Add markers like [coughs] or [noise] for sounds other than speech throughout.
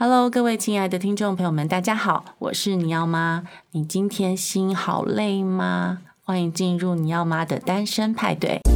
Hello，各位亲爱的听众朋友们，大家好，我是你要妈。你今天心好累吗？欢迎进入你要妈的单身派对。[laughs]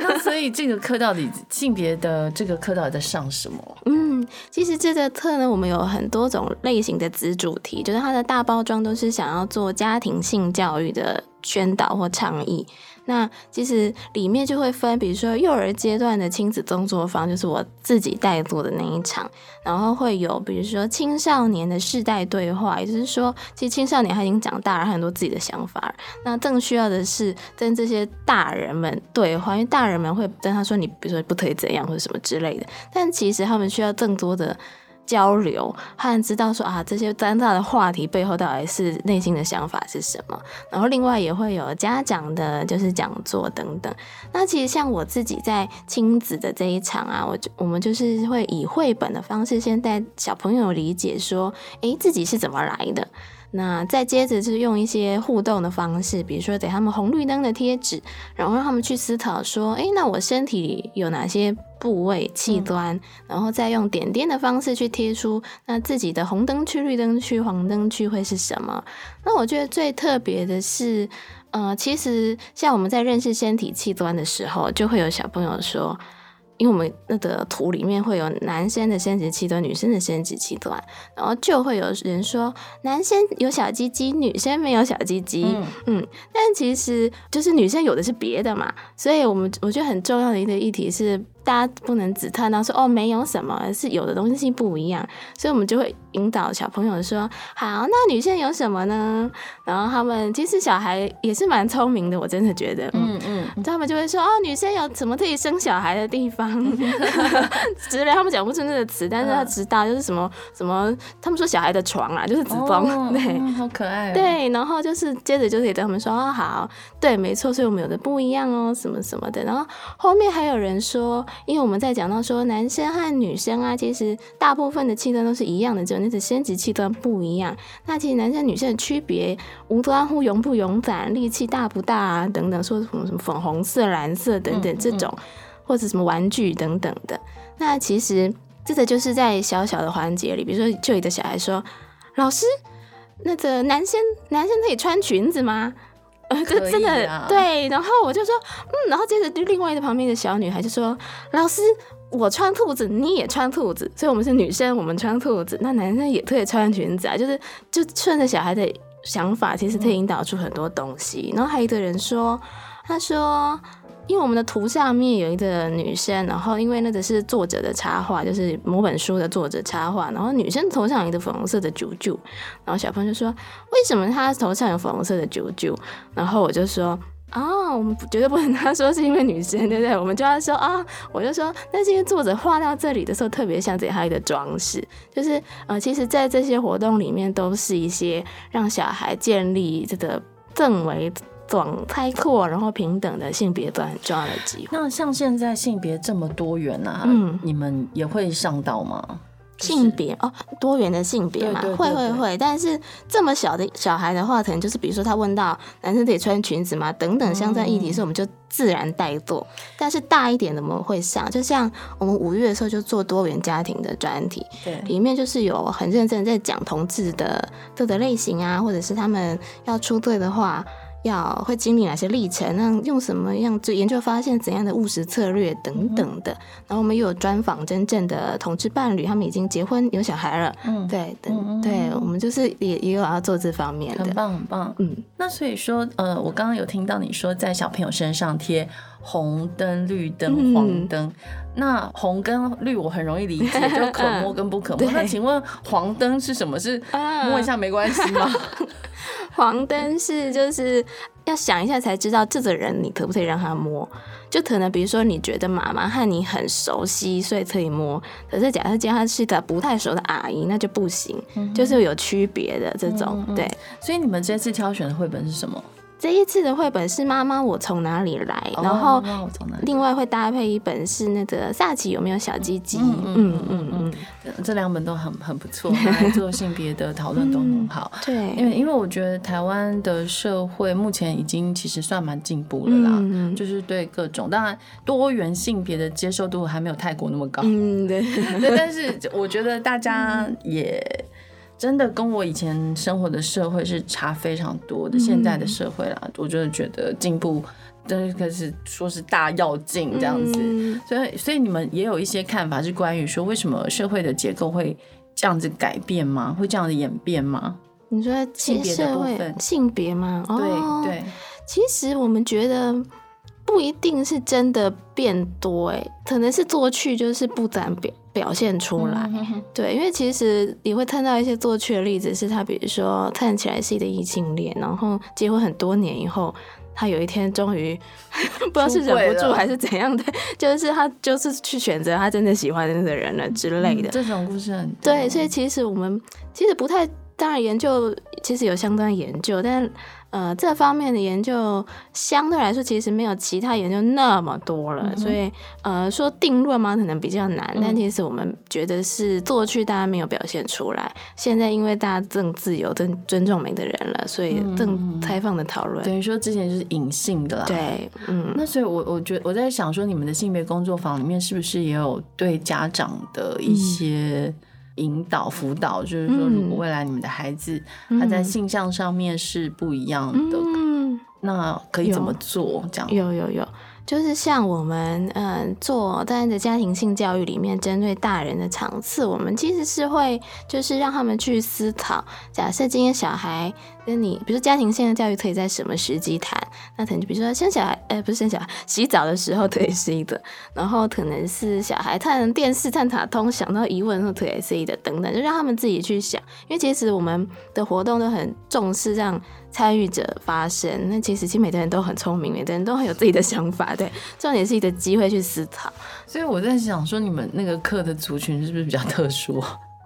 那所以这个课到底性别的这个课到底在上什么？嗯，其实这个课呢，我们有很多种类型的子主题，就是它的大包装都是想要做家庭性教育的宣导或倡议。那其实里面就会分，比如说幼儿阶段的亲子工作坊，就是我自己带做的那一场，然后会有比如说青少年的世代对话，也就是说，其实青少年他已经长大了，很多自己的想法，那更需要的是跟这些大人们对话，因为大人们会跟他说你比如说不可以怎样或者什么之类的，但其实他们需要更多的。交流和知道说啊，这些尴尬的话题背后到底是内心的想法是什么？然后另外也会有家长的，就是讲座等等。那其实像我自己在亲子的这一场啊，我就我们就是会以绘本的方式，先带小朋友理解说，诶，自己是怎么来的。那再接着就是用一些互动的方式，比如说给他们红绿灯的贴纸，然后让他们去思考说，诶，那我身体里有哪些部位器官，然后再用点点的方式去贴出那自己的红灯区、绿灯区、黄灯区会是什么？那我觉得最特别的是，呃，其实像我们在认识身体器官的时候，就会有小朋友说。因为我们那个图里面会有男生的生殖器官、女生的生殖器官，然后就会有人说男生有小鸡鸡，女生没有小鸡鸡。嗯，嗯，但其实就是女生有的是别的嘛，所以我们我觉得很重要的一个议题是。大家不能只看到说哦，没有什么，而是有的东西不一样，所以我们就会引导小朋友说，好，那女生有什么呢？然后他们其实小孩也是蛮聪明的，我真的觉得，嗯嗯，他们就会说哦，女生有什么可以生小孩的地方？[laughs] 之类，他们讲不出那个词，但是他知道就是什么什么，他们说小孩的床啊，就是子宫，哦、[laughs] 对、嗯，好可爱、哦，对，然后就是接着就可以跟他们说哦，好，对，没错，所以我们有的不一样哦，什么什么的，然后后面还有人说。因为我们在讲到说男生和女生啊，其实大部分的器官都是一样的，只有那个生殖器官不一样。那其实男生女生的区别无关乎勇不勇敢、力气大不大啊等等，说什么什么粉红色、蓝色等等这种，或者什么玩具等等的。那其实这个就是在小小的环节里，比如说就有的小孩说：“老师，那个男生男生可以穿裙子吗？”就真的、啊、对，然后我就说，嗯，然后接着就另外一个旁边的小女孩就说，老师，我穿兔子，你也穿兔子，所以我们是女生，我们穿兔子，那男生也可以穿裙子啊，就是就顺着小孩的想法，其实可以引导出很多东西。然后还有一个人说，他说。因为我们的图上面有一个女生，然后因为那个是作者的插画，就是某本书的作者插画，然后女生头上有一个粉红色的啾啾，然后小朋友就说：“为什么她头上有粉红色的啾啾？”然后我就说：“啊、我们绝对不能他说是因为女生，对不对？我们就要说啊、我就说那是因为作者画到这里的时候特别像这样一个装饰，就是呃，其实，在这些活动里面都是一些让小孩建立这个氛围。”广开阔，然后平等的性别都很重要的机会。那像现在性别这么多元啊，嗯，你们也会上到吗？性别哦，多元的性别嘛，对对对对，会会会。但是这么小的小孩的话，可能就是比如说他问到男生得穿裙子吗？等等相关议题，是我们就自然带做。嗯、但是大一点的我们会上，就像我们五月的时候就做多元家庭的专题，对，里面就是有很认真在讲同志的各个类型啊，或者是他们要出队的话。要会经历哪些历程？那用什么样就研究发现怎样的务实策略等等的。然后我们又有专访真正的同志伴侣，他们已经结婚有小孩了。嗯，对，等对，我们就是也也有要做这方面的，很棒很棒。嗯，那所以说，呃，我刚刚有听到你说在小朋友身上贴红灯、绿灯、黄灯。嗯、那红跟绿我很容易理解，[laughs] 就可摸跟不可摸。那请问黄灯是什么？是摸一下没关系吗？[laughs] 黄灯是就是要想一下才知道这个人你可不可以让他摸，就可能比如说你觉得妈妈和你很熟悉，所以可以摸。可是假设今天他是个不太熟的阿姨，那就不行，嗯、就是有区别的这种。对，所以你们这次挑选的绘本是什么？这一次的绘本是《妈妈我从哪里来》，哦、然后另外会搭配一本是那个萨奇有没有小鸡鸡？嗯嗯嗯嗯，这两本都很很不错，[laughs] 来做性别的讨论都很好。嗯、对，因为因为我觉得台湾的社会目前已经其实算蛮进步了啦，嗯、就是对各种当然多元性别的接受度还没有泰国那么高。嗯，对，对，但是我觉得大家也。真的跟我以前生活的社会是差非常多的。现在的社会啦，我真的觉得进步，真的可是说是大要进这样子。所以，所以你们也有一些看法，是关于说为什么社会的结构会这样子改变吗？会这样子演变吗？你说性别的部分，性别吗？对对，其实我们觉得不一定是真的变多，哎，可能是过去就是不展表。表现出来，对，因为其实你会看到一些作趣的例子，是他比如说看起来是一个异性恋，然后结婚很多年以后，他有一天终于 [laughs] 不知道是忍不住还是怎样的，[laughs] 就是他就是去选择他真的喜欢的那个人了之类的。嗯、这种故事很对，所以其实我们其实不太，当然研究其实有相当研究，但。呃，这方面的研究相对来说其实没有其他研究那么多了，嗯、所以呃，说定论嘛，可能比较难。嗯、但其实我们觉得是过去大家没有表现出来，现在因为大家更自由、更尊重每个人了，所以更开放的讨论。等于、嗯、说之前就是隐性的啦。对，嗯。那所以我我觉得我在想说，你们的性别工作坊里面是不是也有对家长的一些、嗯？引导辅导，就是说，如果未来你们的孩子他在性向上面是不一样的，嗯、那可以怎么做？这样有有有。就是像我们嗯做在的家庭性教育里面，针对大人的场次，我们其实是会就是让他们去思考，假设今天小孩跟你，比如说家庭性的教育可以在什么时机谈？那可能就比如说生小孩，哎、不是生小孩，洗澡的时候可以是一个，然后可能是小孩看电视看卡通想到疑问的时候可以是一个等等，就让他们自己去想，因为其实我们的活动都很重视让参与者发声。那其实其实每个人都很聪明，每个人都很有自己的想法。对，重点是一个机会去思考。所以我在想说，你们那个课的族群是不是比较特殊？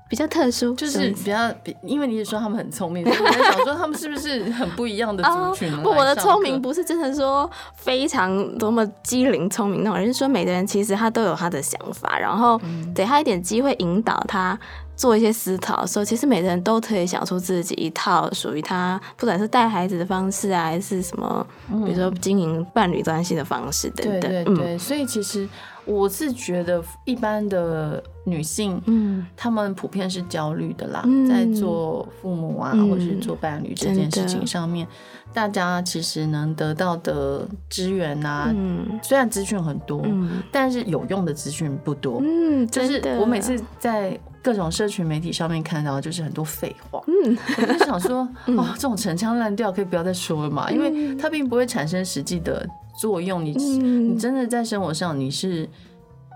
比较特殊，就是比较比，因为你也说他们很聪明，所以我在想说他们是不是很不一样的族群？不，我的聪明不是真的说非常多么机灵聪明那种，而是说每个人其实他都有他的想法，然后给他一点机会引导他。做一些思考的时候，其实每个人都可以想出自己一套属于他，不管是带孩子的方式啊，还是什么，比如说经营伴侣关系的方式等等。对对对，嗯、所以其实我是觉得一般的女性，嗯，她们普遍是焦虑的啦，嗯、在做父母啊，嗯、或是做伴侣这件事情上面，大家其实能得到的资源啊，嗯，虽然资讯很多，嗯、但是有用的资讯不多。嗯，就是我每次在。各种社群媒体上面看到就是很多废话，嗯，我就想说，[laughs] 嗯、哦，这种陈腔滥调可以不要再说了嘛，嗯、因为它并不会产生实际的作用。你、嗯、你真的在生活上你是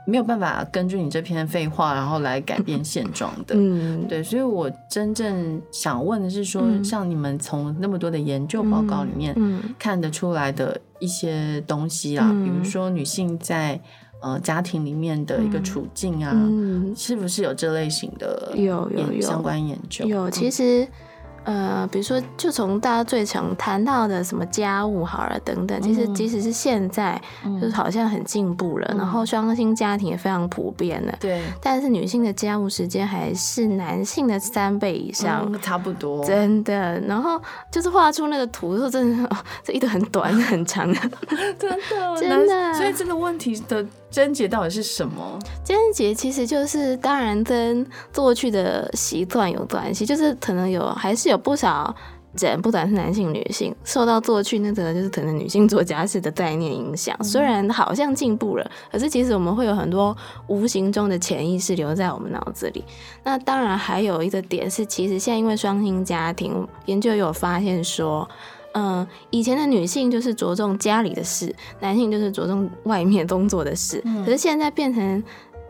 没有办法根据你这篇废话然后来改变现状的，嗯，[laughs] 对。所以我真正想问的是说，嗯、像你们从那么多的研究报告里面看得出来的一些东西啦，嗯、比如说女性在。呃，家庭里面的一个处境啊，嗯、是不是有这类型的有有有相关研究？有，有，其实。呃，比如说，就从大家最常谈到的什么家务好了等等，其实即使是现在，就是好像很进步了，嗯、然后双薪家庭也非常普遍了。对，但是女性的家务时间还是男性的三倍以上，嗯、差不多。真的，然后就是画出那个图的时候，真的，哦、[laughs] 这一段很短很长 [laughs] 的，[laughs] 真的真的。所以这个问题的。症结到底是什么？症结其实就是，当然跟过去的习惯有关系，就是可能有，还是有不少人，不管是男性、女性，受到过去那个就是可能女性做家事的概念影响。虽然好像进步了，可是其实我们会有很多无形中的潜意识留在我们脑子里。那当然还有一个点是，其实现在因为双薪家庭，研究有发现说。嗯，以前的女性就是着重家里的事，男性就是着重外面工作的事。嗯、可是现在变成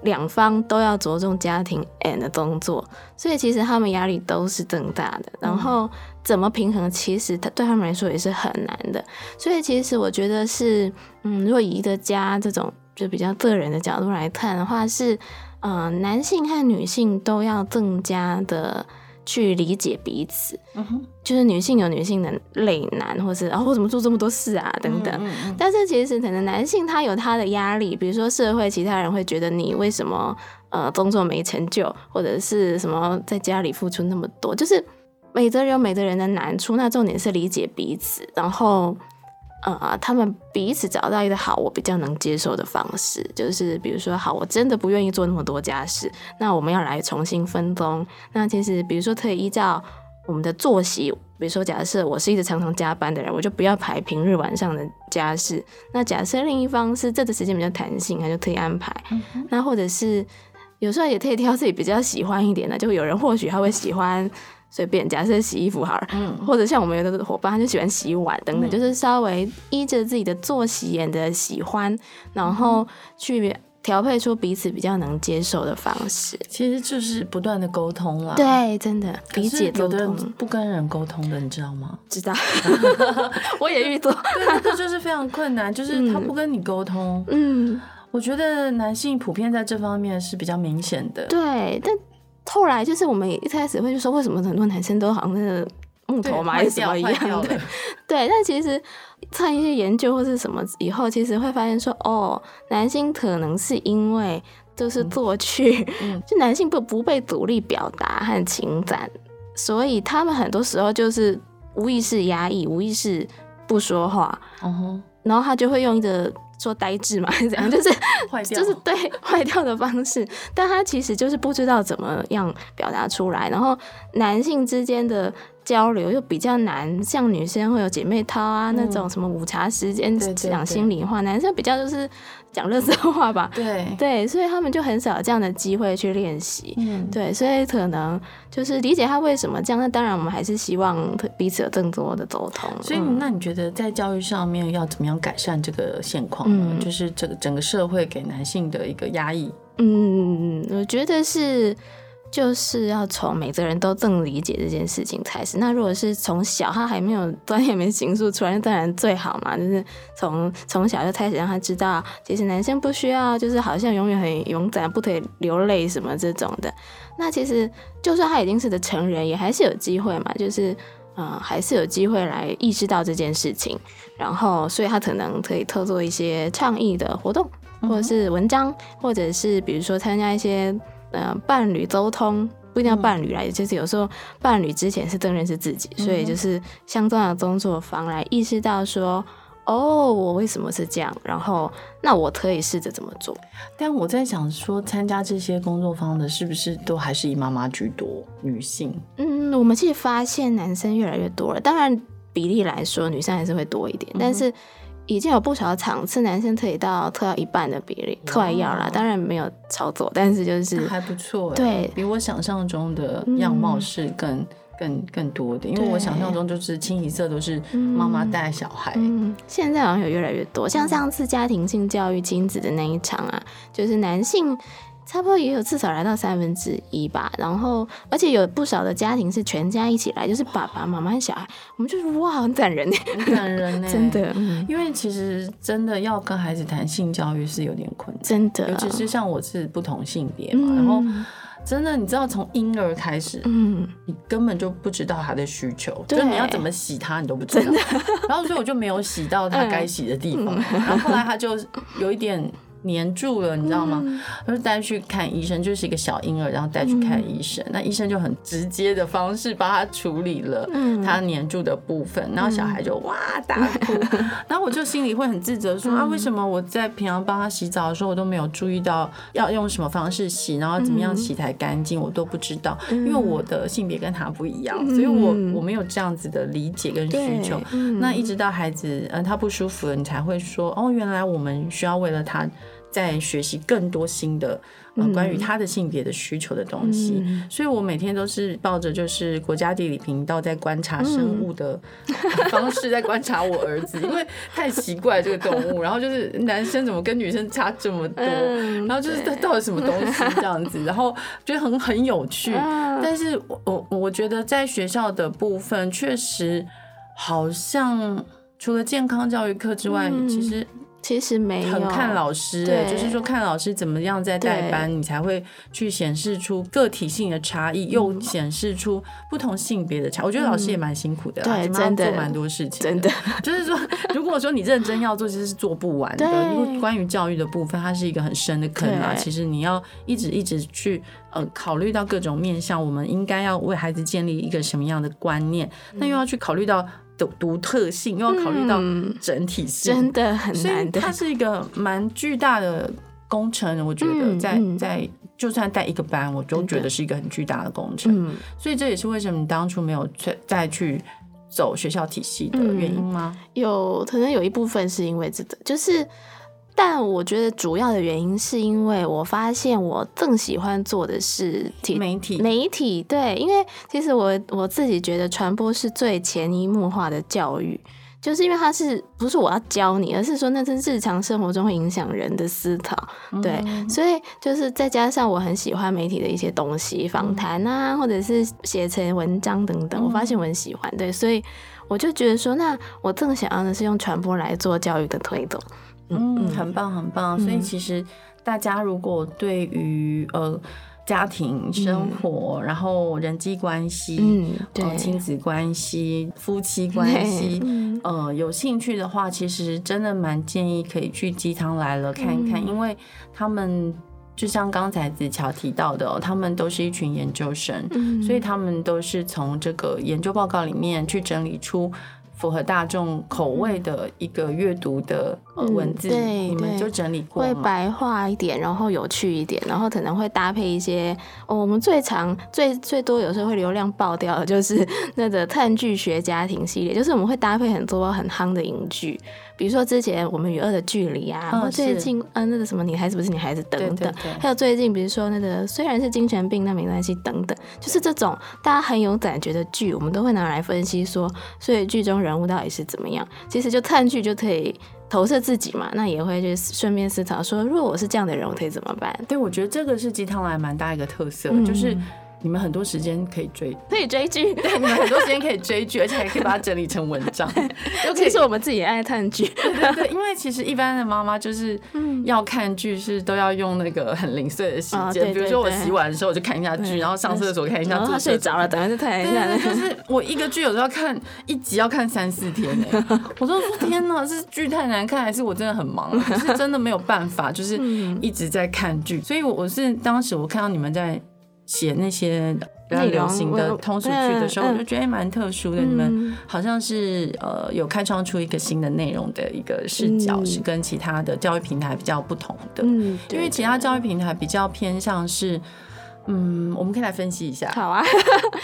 两方都要着重家庭 and 工作，所以其实他们压力都是更大的。然后怎么平衡，其实他对他们来说也是很难的。所以其实我觉得是，嗯，如果以一个家这种就比较个人的角度来看的话，是，嗯，男性和女性都要更加的。去理解彼此。嗯哼，就是女性有女性的累难，或是啊，我怎么做这么多事啊等等。嗯嗯、但是其实可能男性他有他的压力，比如说社会其他人会觉得你为什么呃工作没成就，或者是什么在家里付出那么多，就是每个人有每个人的难处。那重点是理解彼此，然后。呃，他们彼此找到一个好，我比较能接受的方式，就是比如说，好，我真的不愿意做那么多家事，那我们要来重新分工。那其实，比如说，可以依照我们的作息，比如说，假设我是一直常常加班的人，我就不要排平日晚上的家事。那假设另一方是这个时间比较弹性，他就可以安排。嗯、那或者是有时候也可以挑自己比较喜欢一点的，就有人或许他会喜欢。随便，假设洗衣服好了，嗯，或者像我们有的伙伴，他就喜欢洗碗等等，嗯、就是稍微依着自己的作息眼的喜欢，然后去调配出彼此比较能接受的方式。其实就是不断的沟通啦。对，真的理解沟通。有的不跟人沟通的，你知道吗？知道，[laughs] 我也遇到。对，这就是非常困难，就是他不跟你沟通。嗯，我觉得男性普遍在这方面是比较明显的。对，但。后来就是我们一开始会就说，为什么很多男生都好像那个木头嘛，还是什么一样？对，对。但其实看一些研究或是什么以后，其实会发现说，哦，男性可能是因为就是过去，嗯、[laughs] 就男性不不被独立表达和情感，所以他们很多时候就是无意识压抑，无意识不说话，嗯、然后他就会用一个。说呆滞嘛，还是怎样？就是坏掉，就是对坏掉的方式。但他其实就是不知道怎么样表达出来。然后男性之间的交流又比较难，像女生会有姐妹淘啊，嗯、那种什么午茶时间讲心里话，男生比较就是。讲乐色话吧，对对，所以他们就很少有这样的机会去练习，嗯，对，所以可能就是理解他为什么这样。那当然，我们还是希望彼此有更多的沟通。所以，那你觉得在教育上面要怎么样改善这个现况呢？嗯、就是整个整个社会给男性的一个压抑。嗯，我觉得是。就是要从每个人都更理解这件事情开始。那如果是从小他还没有端也没形塑出来，那当然最好嘛。就是从从小就开始让他知道，其实男生不需要，就是好像永远很勇敢，不可以流泪什么这种的。那其实就算他已经是个成人，也还是有机会嘛。就是嗯、呃，还是有机会来意识到这件事情。然后，所以他可能可以特做一些倡议的活动，或者是文章，或者是比如说参加一些。呃，伴侣沟通不一定要伴侣来，嗯、就是有时候伴侣之前是正认识自己，嗯、所以就是相当的工作坊来意识到说，哦，我为什么是这样，然后那我可以试着怎么做。但我在想说，参加这些工作坊的，是不是都还是以妈妈居多，女性？嗯，我们其实发现男生越来越多了，当然比例来说，女生还是会多一点，嗯、但是。已经有不少场次，男生可以到特要一半的比例，特外要啦，当然没有操作，但是就是还不错，对，比我想象中的样貌是更、嗯、更更多的，因为我想象中就是清一色都是妈妈带小孩、嗯嗯，现在好像有越来越多，像上次家庭性教育亲子的那一场啊，就是男性。差不多也有至少来到三分之一吧，然后而且有不少的家庭是全家一起来，就是爸爸妈妈和小孩，我们就是哇，很感人。呢，很感人呢，[laughs] 真的。因为其实真的要跟孩子谈性教育是有点困难，真的，尤其是像我是不同性别嘛，嗯、然后真的你知道从婴儿开始，嗯，你根本就不知道他的需求，就你要怎么洗他你都不知道，然后所以我就没有洗到他该洗的地方，嗯、然后后来他就有一点。黏住了，你知道吗？他、嗯、就带去看医生，就是一个小婴儿，然后带去看医生。嗯、那医生就很直接的方式帮他处理了他黏住的部分，嗯、然后小孩就哇大哭。嗯、[laughs] 然后我就心里会很自责说，啊，为什么我在平常帮他洗澡的时候，我都没有注意到要用什么方式洗，然后怎么样洗才干净，我都不知道，嗯、因为我的性别跟他不一样，所以我我没有这样子的理解跟需求。嗯、那一直到孩子嗯他不舒服了，你才会说哦，原来我们需要为了他。在学习更多新的呃关于他的性别的需求的东西，嗯、所以我每天都是抱着就是国家地理频道在观察生物的方式在观察我儿子，嗯、因为太奇怪这个动物，然后就是男生怎么跟女生差这么多，嗯、然后就是他到底什么东西这样子，然后觉得很很有趣，嗯、但是我我觉得在学校的部分确实好像除了健康教育课之外，嗯、其实。其实没有很看老师，对，就是说看老师怎么样在带班，你才会去显示出个体性的差异，又显示出不同性别的差。我觉得老师也蛮辛苦的，对，真的做蛮多事情，真的。就是说，如果说你认真要做，其实是做不完的。因为关于教育的部分，它是一个很深的坑啊。其实你要一直一直去呃考虑到各种面向，我们应该要为孩子建立一个什么样的观念，那又要去考虑到。独特性又要考虑到整体性，嗯，真的很难的。它是一个蛮巨大的工程，我觉得在、嗯、在就算带一个班，我都觉得是一个很巨大的工程。嗯、所以这也是为什么你当初没有再再去走学校体系的原因吗？嗯、有可能有一部分是因为这个，就是。但我觉得主要的原因是因为我发现我更喜欢做的是媒体，媒体，对，因为其实我我自己觉得传播是最潜移默化的教育，就是因为它是不是我要教你，而是说那是日常生活中会影响人的思考，对，嗯、所以就是再加上我很喜欢媒体的一些东西，访谈啊，或者是写成文章等等，我发现我很喜欢，对，所以我就觉得说，那我更想要的是用传播来做教育的推动。嗯，很棒，很棒。所以其实大家如果对于呃家庭生活，嗯、然后人际关系，嗯，对，亲子关系、夫妻关系，嗯、呃，有兴趣的话，其实真的蛮建议可以去鸡汤来了看一看，嗯、因为他们就像刚才子乔提到的，他们都是一群研究生，嗯、所以他们都是从这个研究报告里面去整理出。符合大众口味的一个阅读的文字，嗯、对，你们就整理过，会白话一点，然后有趣一点，然后可能会搭配一些。哦、我们最常、最最多有时候会流量爆掉的，就是 [laughs] 那个探剧学家庭系列，就是我们会搭配很多很夯的影剧。比如说之前我们与恶的距离啊，然后最近呃那个什么女孩子不是女孩子等等，还有最近比如说那个虽然是精神病那没关系等等，就是这种大家很有感觉的剧，我们都会拿来分析说，所以剧中人物到底是怎么样。其实就看剧就可以投射自己嘛，那也会去顺便思考说，如果我是这样的人，我可以怎么办？对，我觉得这个是鸡汤来蛮大一个特色，嗯、就是。你们很多时间可以追，可以追剧。[laughs] 对，你们很多时间可以追剧，而且还可以把它整理成文章。[laughs] 尤其是我们自己也爱看剧，对对对。因为其实一般的妈妈就是要看剧，是都要用那个很零碎的时间。比如说我洗碗的时候，我就看一下剧，然后上厕所看一下。然后睡着了，等下就看一下。可是我一个剧有时候要看一集要看三四天呢。[laughs] 我说天哪，是剧太难看，还是我真的很忙？可是真的没有办法，就是一直在看剧。所以我是当时我看到你们在。写那些比较流行的通俗剧的时候，我就觉得蛮特殊的。你们好像是呃有开创出一个新的内容的一个视角，是跟其他的教育平台比较不同的。因为其他教育平台比较偏向是。嗯，我们可以来分析一下。好啊，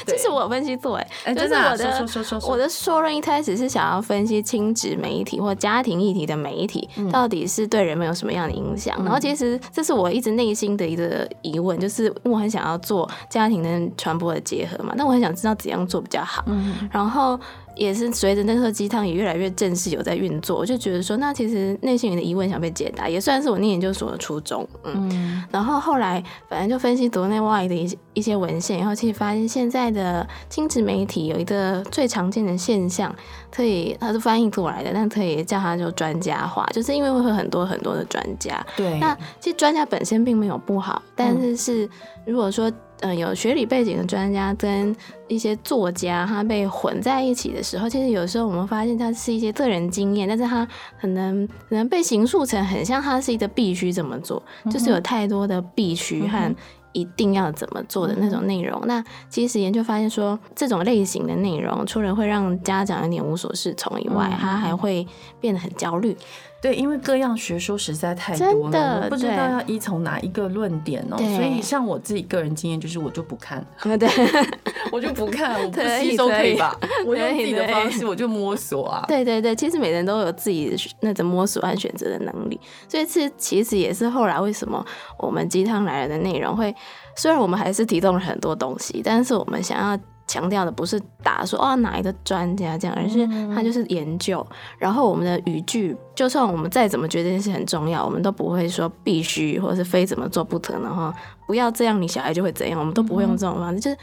这是我分析做哎，就是我的我的说论一开始是想要分析亲子媒体或家庭议题的媒体到底是对人们有什么样的影响。然后其实这是我一直内心的一个疑问，就是我很想要做家庭跟传播的结合嘛，但我很想知道怎样做比较好。然后。也是随着那颗鸡汤也越来越正式有在运作，我就觉得说，那其实内心里的疑问想被解答，也算是我念研究所的初衷。嗯，嗯然后后来反正就分析国内外的一些一些文献，然后其实发现现在的亲子媒体有一个最常见的现象，可以它是翻译过来的，但可以叫它就专家化，就是因为会有很多很多的专家。对，那其实专家本身并没有不好，但是是如果说。嗯、呃，有学理背景的专家跟一些作家，他被混在一起的时候，其实有时候我们发现他是一些个人经验，但是他可能可能被形塑成很像他是一个必须怎么做，嗯、就是有太多的必须和一定要怎么做的那种内容。嗯、那其实研究发现说，这种类型的内容，除了会让家长有点无所适从以外，嗯、他还会变得很焦虑。对，因为各样学说实在太多了，我不知道要依从哪一个论点哦。所以像我自己个人经验，就是我就不看，[laughs] 对，[laughs] 我就不看，我不吸收可以吧？[laughs] 我用自己的方式，我就摸索啊。对对对，其实每人都有自己那种摸索和选择的能力，所以这其实也是后来为什么我们鸡汤来了的内容会，虽然我们还是提供了很多东西，但是我们想要。强调的不是打说哦哪一个专家这样，而是他就是研究。然后我们的语句，就算我们再怎么觉得这件事很重要，我们都不会说必须或者是非怎么做不可能哈。不要这样，你小孩就会怎样，我们都不会用这种方式，就是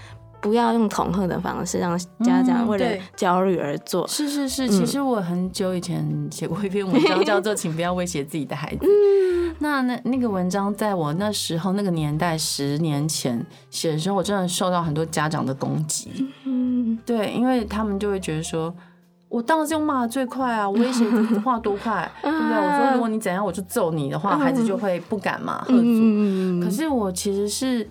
不要用恐吓的方式让家长为了焦虑而做。嗯、是是是，其实我很久以前写过一篇文章，叫做“请不要威胁自己的孩子”。嗯、那那那个文章在我那时候那个年代十年前写的时候，我真的受到很多家长的攻击。嗯，对，因为他们就会觉得说，我当然是用骂的最快啊，威胁话多快，[laughs] 对不对？我说如果你怎样，我就揍你的话，孩子就会不敢嘛，喝阻。可是我其实是。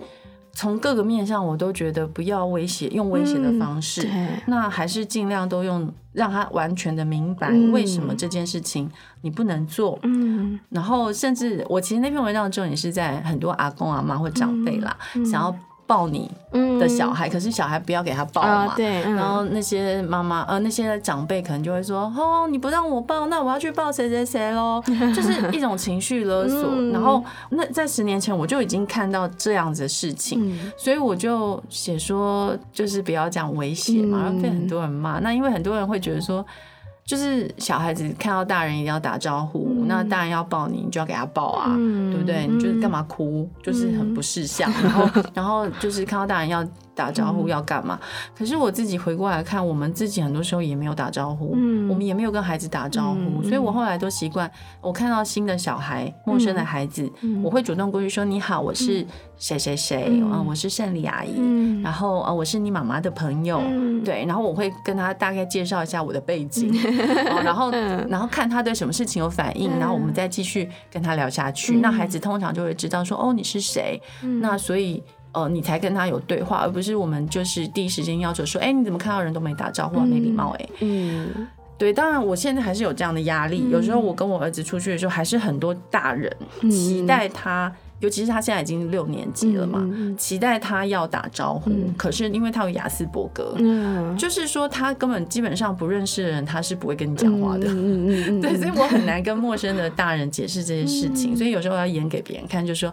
从各个面向，我都觉得不要威胁，用威胁的方式，嗯、那还是尽量都用让他完全的明白为什么这件事情你不能做。嗯，然后甚至我其实那篇文章的重点是在很多阿公阿妈或长辈啦，嗯、想要。抱你的小孩，嗯、可是小孩不要给他抱嘛。哦、对，嗯、然后那些妈妈呃，那些长辈可能就会说：“哦，你不让我抱，那我要去抱谁谁谁喽。[laughs] ”就是一种情绪勒索。嗯、然后那在十年前我就已经看到这样子的事情，嗯、所以我就写说，就是不要讲威胁嘛，然后被很多人骂。那因为很多人会觉得说。就是小孩子看到大人一定要打招呼，嗯、那大人要抱你，你就要给他抱啊，嗯、对不对？你就是干嘛哭，嗯、就是很不识相。然后，然后就是看到大人要。打招呼要干嘛？嗯、可是我自己回过来看，我们自己很多时候也没有打招呼，嗯、我们也没有跟孩子打招呼，嗯、所以我后来都习惯，我看到新的小孩、陌生的孩子，嗯、我会主动过去说：“你好，我是谁谁谁，嗯，嗯，我是胜利阿姨，嗯、然后啊，我是你妈妈的朋友，嗯、对，然后我会跟他大概介绍一下我的背景，嗯、[laughs] 然后然后看他对什么事情有反应，然后我们再继续跟他聊下去。嗯、那孩子通常就会知道说：哦，你是谁？嗯、那所以。呃，你才跟他有对话，而不是我们就是第一时间要求说，哎、欸，你怎么看到人都没打招呼，啊，没礼貌，欸？哎，嗯，对，当然我现在还是有这样的压力。嗯、有时候我跟我儿子出去的时候，还是很多大人期待他，嗯、尤其是他现在已经六年级了嘛，嗯、期待他要打招呼。嗯、可是因为他有雅斯伯格，嗯、就是说他根本基本上不认识的人，他是不会跟你讲话的。嗯、[laughs] 对，所以我很难跟陌生的大人解释这些事情，嗯、所以有时候要演给别人看，就说。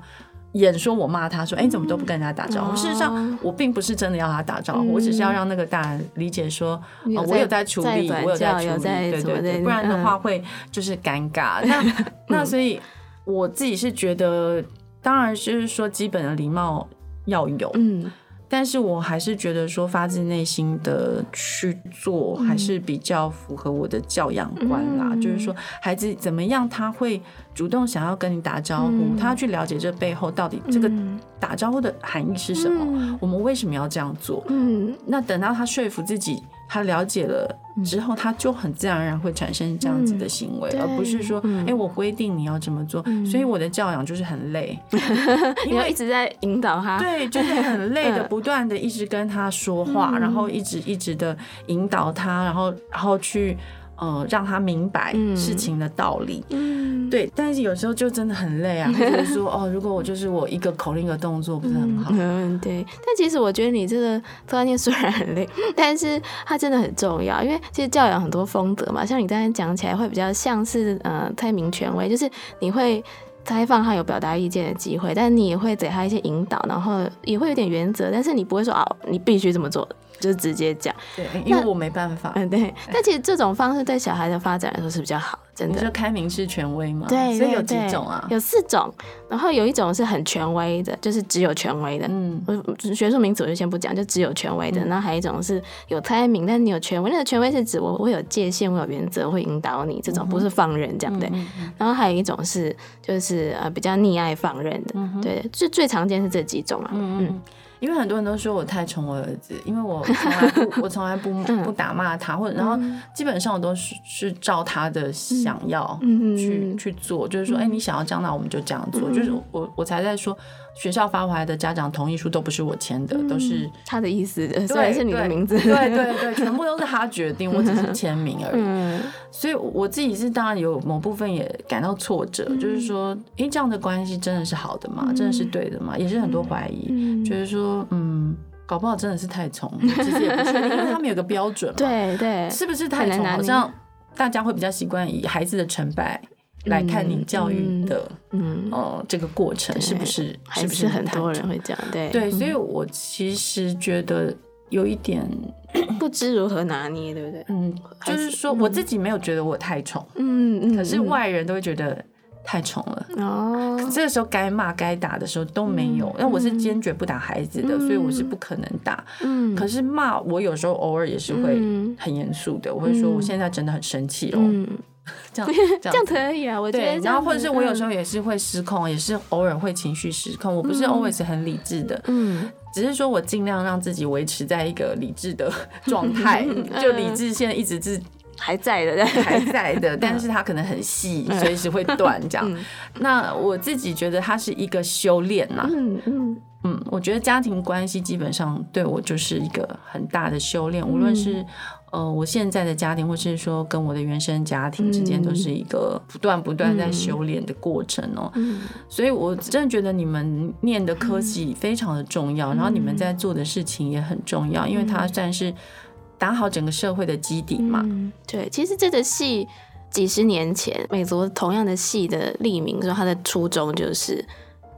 演说我骂他说，哎、欸，你怎么都不跟人家打招呼？嗯、事实上，我并不是真的要他打招呼，嗯、我只是要让那个大人理解说，哦、我有在处理，我有在处理，对对对，不然的话会就是尴尬。嗯、[laughs] 那那所以我自己是觉得，当然就是说基本的礼貌要有，嗯。但是我还是觉得说发自内心的去做，还是比较符合我的教养观啦。嗯、就是说，孩子怎么样，他会主动想要跟你打招呼，嗯、他要去了解这背后到底这个打招呼的含义是什么，嗯、我们为什么要这样做？嗯，那等到他说服自己。他了解了之后，他就很自然而然会产生这样子的行为，而不是说，哎，我规定你要这么做。所以我的教养就是很累，[laughs] 因为一直在引导他。对，就是很 [laughs] 累的，不断的一直跟他说话，然后一直一直的引导他，然后然后去。呃，让他明白事情的道理，嗯，对，但是有时候就真的很累啊，或者说，哦，如果我就是我一个口令的动作不是很好，嗯，对。但其实我觉得你这个特教念虽然很累，[laughs] 但是它真的很重要，因为其实教养很多风格嘛，像你刚才讲起来会比较像是呃太明权威，就是你会开放他有表达意见的机会，但你也会给他一些引导，然后也会有点原则，但是你不会说哦，你必须这么做。就直接讲，对，因为我没办法。嗯，对。但其实这种方式对小孩的发展来说是比较好，真的。你说开明式权威吗？对，所以有几种啊？有四种。然后有一种是很权威的，就是只有权威的。嗯，学术名词我就先不讲，就只有权威的。然后还有一种是有开明，但你有权威。那个权威是指我会有界限，我有原则，会引导你，这种不是放任这样对。然后还有一种是就是呃比较溺爱放任的，对，最最常见是这几种啊。嗯。因为很多人都说我太宠我儿子，因为我 [laughs] 从来不我从来不不打骂他，或者然后基本上我都是是照他的想要去去做，就是说，哎，你想要这样，那我们就这样做。就是我我才在说，学校发回来的家长同意书都不是我签的，都是他的意思，虽然是你的名字，对对对，全部都是他决定，[laughs] 我只是签名而已。所以我自己是当然有某部分也感到挫折，就是说，哎，这样的关系真的是好的吗？真的是对的吗？也是很多怀疑，就是说。嗯，搞不好真的是太宠，[laughs] 其实也不确定，因为他们有个标准嘛。对对，是不是太宠？好像大家会比较习惯以孩子的成败来看你教育的，嗯哦，这个过程是不是？是不是很多人会这样？对对，所以我其实觉得有一点 [coughs] 不知如何拿捏，对不对？嗯，就是说我自己没有觉得我太宠，嗯嗯，可是外人都会觉得。太宠了哦，这个时候该骂该打的时候都没有。那、嗯、我是坚决不打孩子的，嗯、所以我是不可能打。嗯，可是骂我有时候偶尔也是会很严肃的，嗯、我会说我现在真的很生气哦。[laughs] 嗯，这样这样可以啊，我觉得。然后或者是我有时候也是会失控，也是偶尔会情绪失控。我不是 always 很理智的，嗯，只是说我尽量让自己维持在一个理智的 [laughs] 状态，就理智现在一直是。[laughs] 还在的，还在的，但是它可能很细，随时会断这样。那我自己觉得它是一个修炼呐，嗯嗯嗯，我觉得家庭关系基本上对我就是一个很大的修炼，无论是呃我现在的家庭，或是说跟我的原生家庭之间，都是一个不断不断在修炼的过程哦。所以我真的觉得你们念的科技非常的重要，然后你们在做的事情也很重要，因为它算是。打好整个社会的基底嘛。嗯、对，其实这个戏几十年前，美国同样的戏的立名说，它的初衷就是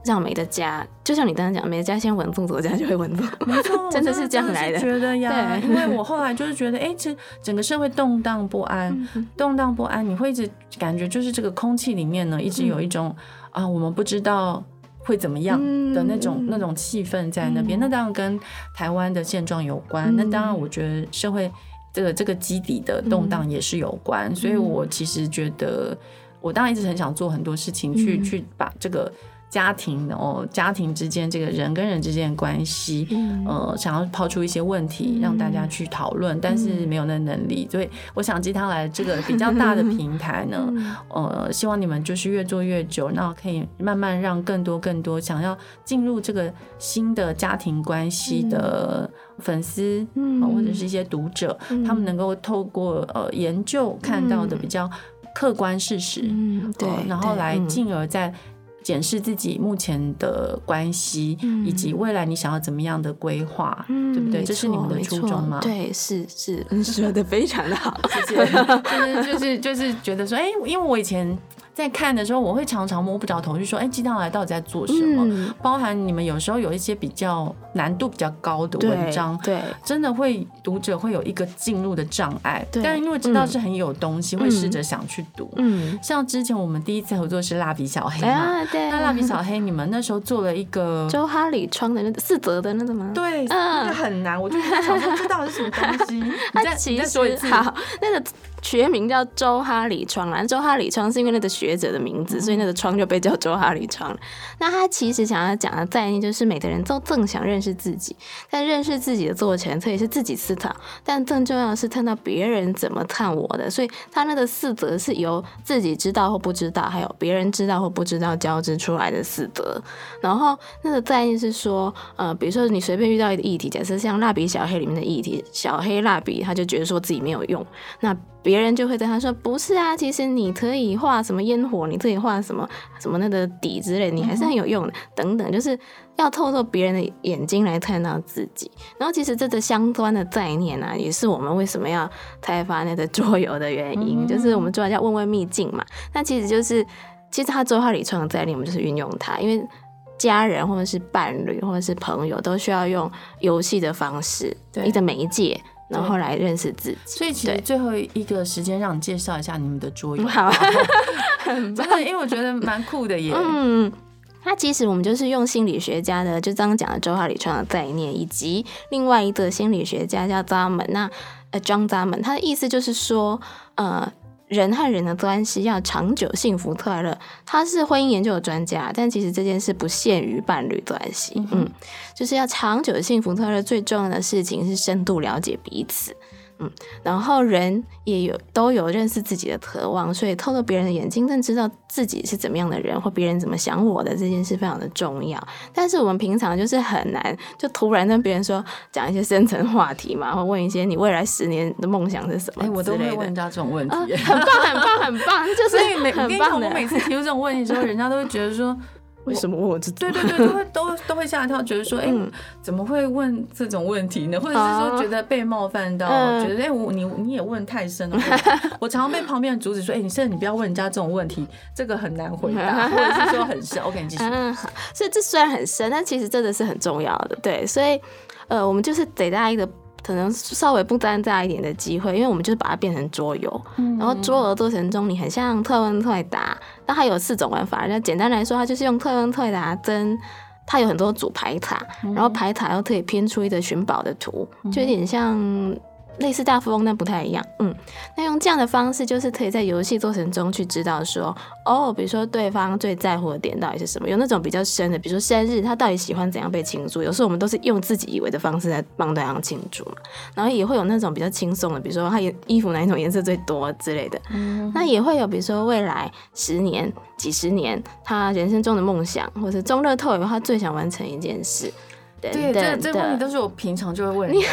让每个家，就像你刚刚讲，每个家先稳住，左家就会稳住。没错，[laughs] 真的是这样来的。觉得呀，对因为我后来就是觉得，哎，这整个社会动荡不安，嗯、动荡不安，你会一直感觉就是这个空气里面呢，一直有一种、嗯、啊，我们不知道。会怎么样的那种、嗯、那种气氛在那边？嗯、那当然跟台湾的现状有关。嗯、那当然，我觉得社会这个这个基底的动荡也是有关。嗯、所以我其实觉得，我当然一直很想做很多事情去，去把这个。家庭哦，家庭之间这个人跟人之间的关系，嗯、呃，想要抛出一些问题让大家去讨论，嗯、但是没有那能力，所以我想鸡汤来这个比较大的平台呢，嗯、呃，希望你们就是越做越久，那可以慢慢让更多更多想要进入这个新的家庭关系的粉丝，嗯、呃，或者是一些读者，嗯、他们能够透过呃研究看到的比较客观事实，嗯，对、呃，然后来进而在。检视自己目前的关系，嗯、以及未来你想要怎么样的规划，嗯、对不对？这是你们的初衷吗？对，是是，[laughs] 说的非常的好，谢谢。[laughs] 就是就是就是觉得说，哎，因为我以前。在看的时候，我会常常摸不着头绪，说：“哎，鸡汤来到底在做什么？”嗯、包含你们有时候有一些比较难度比较高的文章，对，对真的会读者会有一个进入的障碍。对但因为知道是很有东西，嗯、会试着想去读。嗯，像之前我们第一次合作是蜡笔小黑嘛，啊、对，那蜡笔小黑，你们那时候做了一个周哈里窗的那个四则的那个吗？对，那个很难，我就想说这到底是什么东西？[laughs] 你再你再说一次，好，那个。学名叫周哈里窗啦，周哈里窗是因为那个学者的名字，所以那个窗就被叫周哈里窗。那他其实想要讲的概念就是，每个人都正想认识自己，但认识自己的过程，可以是自己思考，但更重要的是看到别人怎么看我的。所以他那个四则是由自己知道或不知道，还有别人知道或不知道交织出来的四则。然后那个概念是说，呃，比如说你随便遇到一个议题，假设像蜡笔小黑里面的议题，小黑蜡笔他就觉得说自己没有用，那。别人就会对他说：“不是啊，其实你可以画什么烟火，你可以画什么什么那个底之类，你还是很有用的。等等，就是要透过别人的眼睛来看到自己。然后，其实这个相关的概念啊，也是我们为什么要开发那个桌游的原因，就是我们桌游叫问问秘境嘛。那其实就是，其实他周哈里创的概念，我们就是运用它，因为家人或者是伴侣或者是朋友都需要用游戏的方式，对一个媒介。”然后来认识自己，所以其实最后一个时间让你介绍一下你们的桌游，[laughs] 好，[laughs] 真的，因为我觉得蛮酷的耶。嗯，那其实我们就是用心理学家的，就刚刚讲的周浩里川的概念，以及另外一个心理学家叫扎门，那呃，John 扎门，他的意思就是说，呃。人和人的关系要长久、幸福、快乐。他是婚姻研究的专家，但其实这件事不限于伴侣关系。嗯，嗯，就是要长久、幸福、快乐。最重要的事情是深度了解彼此。嗯，然后人也有都有认识自己的渴望，所以透过别人的眼睛，更知道自己是怎么样的人，或别人怎么想我的这件事非常的重要。但是我们平常就是很难，就突然跟别人说讲一些深层话题嘛，或问一些你未来十年的梦想是什么？哎，我都会问人家这种问题，呃、[laughs] 很棒，很棒，很棒，[laughs] 就是每很棒的。我每次提出这种问题的时候，[laughs] 人家都会觉得说。为什么问我这？[laughs] 对对对，都会都都会吓一跳，觉得说，哎、欸，怎么会问这种问题呢？或者是说，觉得被冒犯到，嗯、觉得哎、欸，我你你也问太深了。[laughs] 我常常被旁边的阻止说，哎、欸，你现在你不要问人家这种问题，这个很难回答，[laughs] 或者是说很深。OK，你继续。嗯，所以这虽然很深，但其实真的是很重要的。对，所以呃，我们就是给大家一个可能稍微不沾炸一点的机会，因为我们就是把它变成桌游，嗯、然后桌游过程中你很像特温特达，但它有四种玩法。那简单来说，它就是用特温特达跟它有很多组牌塔，然后牌塔又可以拼出一个寻宝的图，就有点像。类似大富翁，但不太一样。嗯，那用这样的方式，就是可以在游戏过程中去知道说，哦，比如说对方最在乎的点到底是什么。有那种比较深的，比如说生日，他到底喜欢怎样被庆祝？有时候我们都是用自己以为的方式来帮对方庆祝嘛。然后也会有那种比较轻松的，比如说他衣服哪一种颜色最多之类的。嗯，那也会有，比如说未来十年、几十年，他人生中的梦想，或是中乐透以后他最想完成一件事。对，这这问题都是我平常就会问你。[laughs]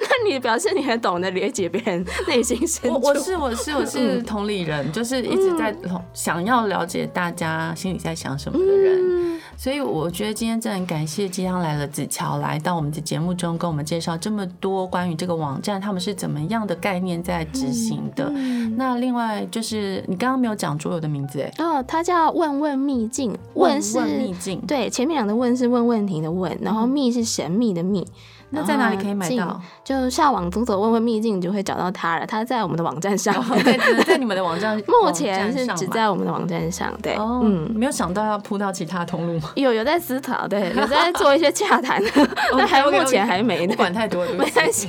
那你表示你很懂得理解别人内心深处。我我是我是我是同理人，就是一直在想要了解大家心里在想什么的人。所以我觉得今天真的很感谢即将来了子乔来到我们的节目中，跟我们介绍这么多关于这个网站他们是怎么样的概念在执行的。那另外就是你刚刚没有讲桌游的名字哎，哦，它叫问问秘境，问是秘境，对，前面两个问是问问题的问。然后秘是神秘的秘。那在哪里可以买到？就下网走走问问秘境，你就会找到它了。它在我们的网站上，在在你们的网站，[laughs] 目前是只在我们的网站上。对，嗯，没有想到要铺到其他通路吗？有有在思考，对，有在 [laughs] 做一些洽谈，但还目前还没。不管太多，没关系。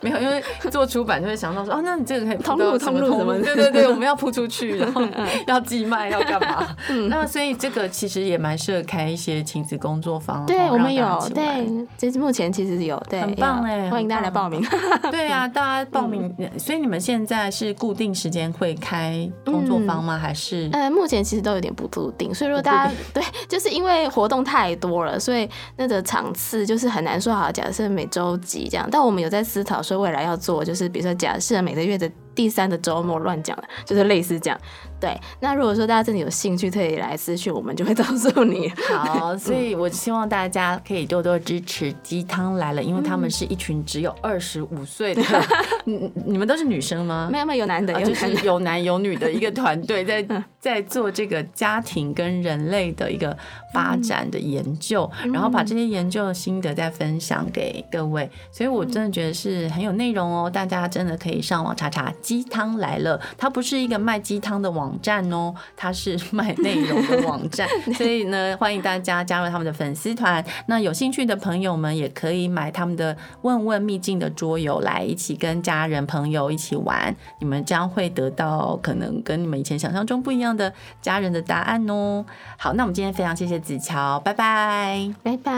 没有，因为做出版就会想到说，哦，那你这个可以通路，通路什么？对对对，我们 [laughs] 要铺出去，然后要寄卖，要干嘛？嗯那所以这个其实也蛮适合开一些亲子工作坊。对，我们有，对，就是目前其实有，对，很棒哎。欢迎大家来报名。[laughs] 对啊，大家报名。所以你们现在是固定时间会开工作坊吗？还是？呃，目前其实都有点不固定。所以说大家 [laughs] 对，就是因为活动太多了，所以那个场次就是很难说好。假设每周几这样，但我们有在思考说未来要做，就是比如说假设每个月的。第三的周末乱讲了，就是类似这样。对，那如果说大家真的有兴趣，可以来私讯我们，就会告诉你。好，所以我希望大家可以多多支持鸡汤来了，因为他们是一群只有二十五岁的，[laughs] 你你们都是女生吗？没有没有，有男的，有就是有男有女的一个团队，[laughs] 在在做这个家庭跟人类的一个发展的研究，然后把这些研究的心得再分享给各位。所以我真的觉得是很有内容哦，大家真的可以上网查查。鸡汤来了，它不是一个卖鸡汤的网站哦，它是 [laughs] 卖内容的网站。所以呢，欢迎大家加入他们的粉丝团。那有兴趣的朋友们也可以买他们的“问问秘境”的桌游来一起跟家人朋友一起玩，你们将会得到可能跟你们以前想象中不一样的家人的答案哦。好，那我们今天非常谢谢子乔，拜拜，拜拜。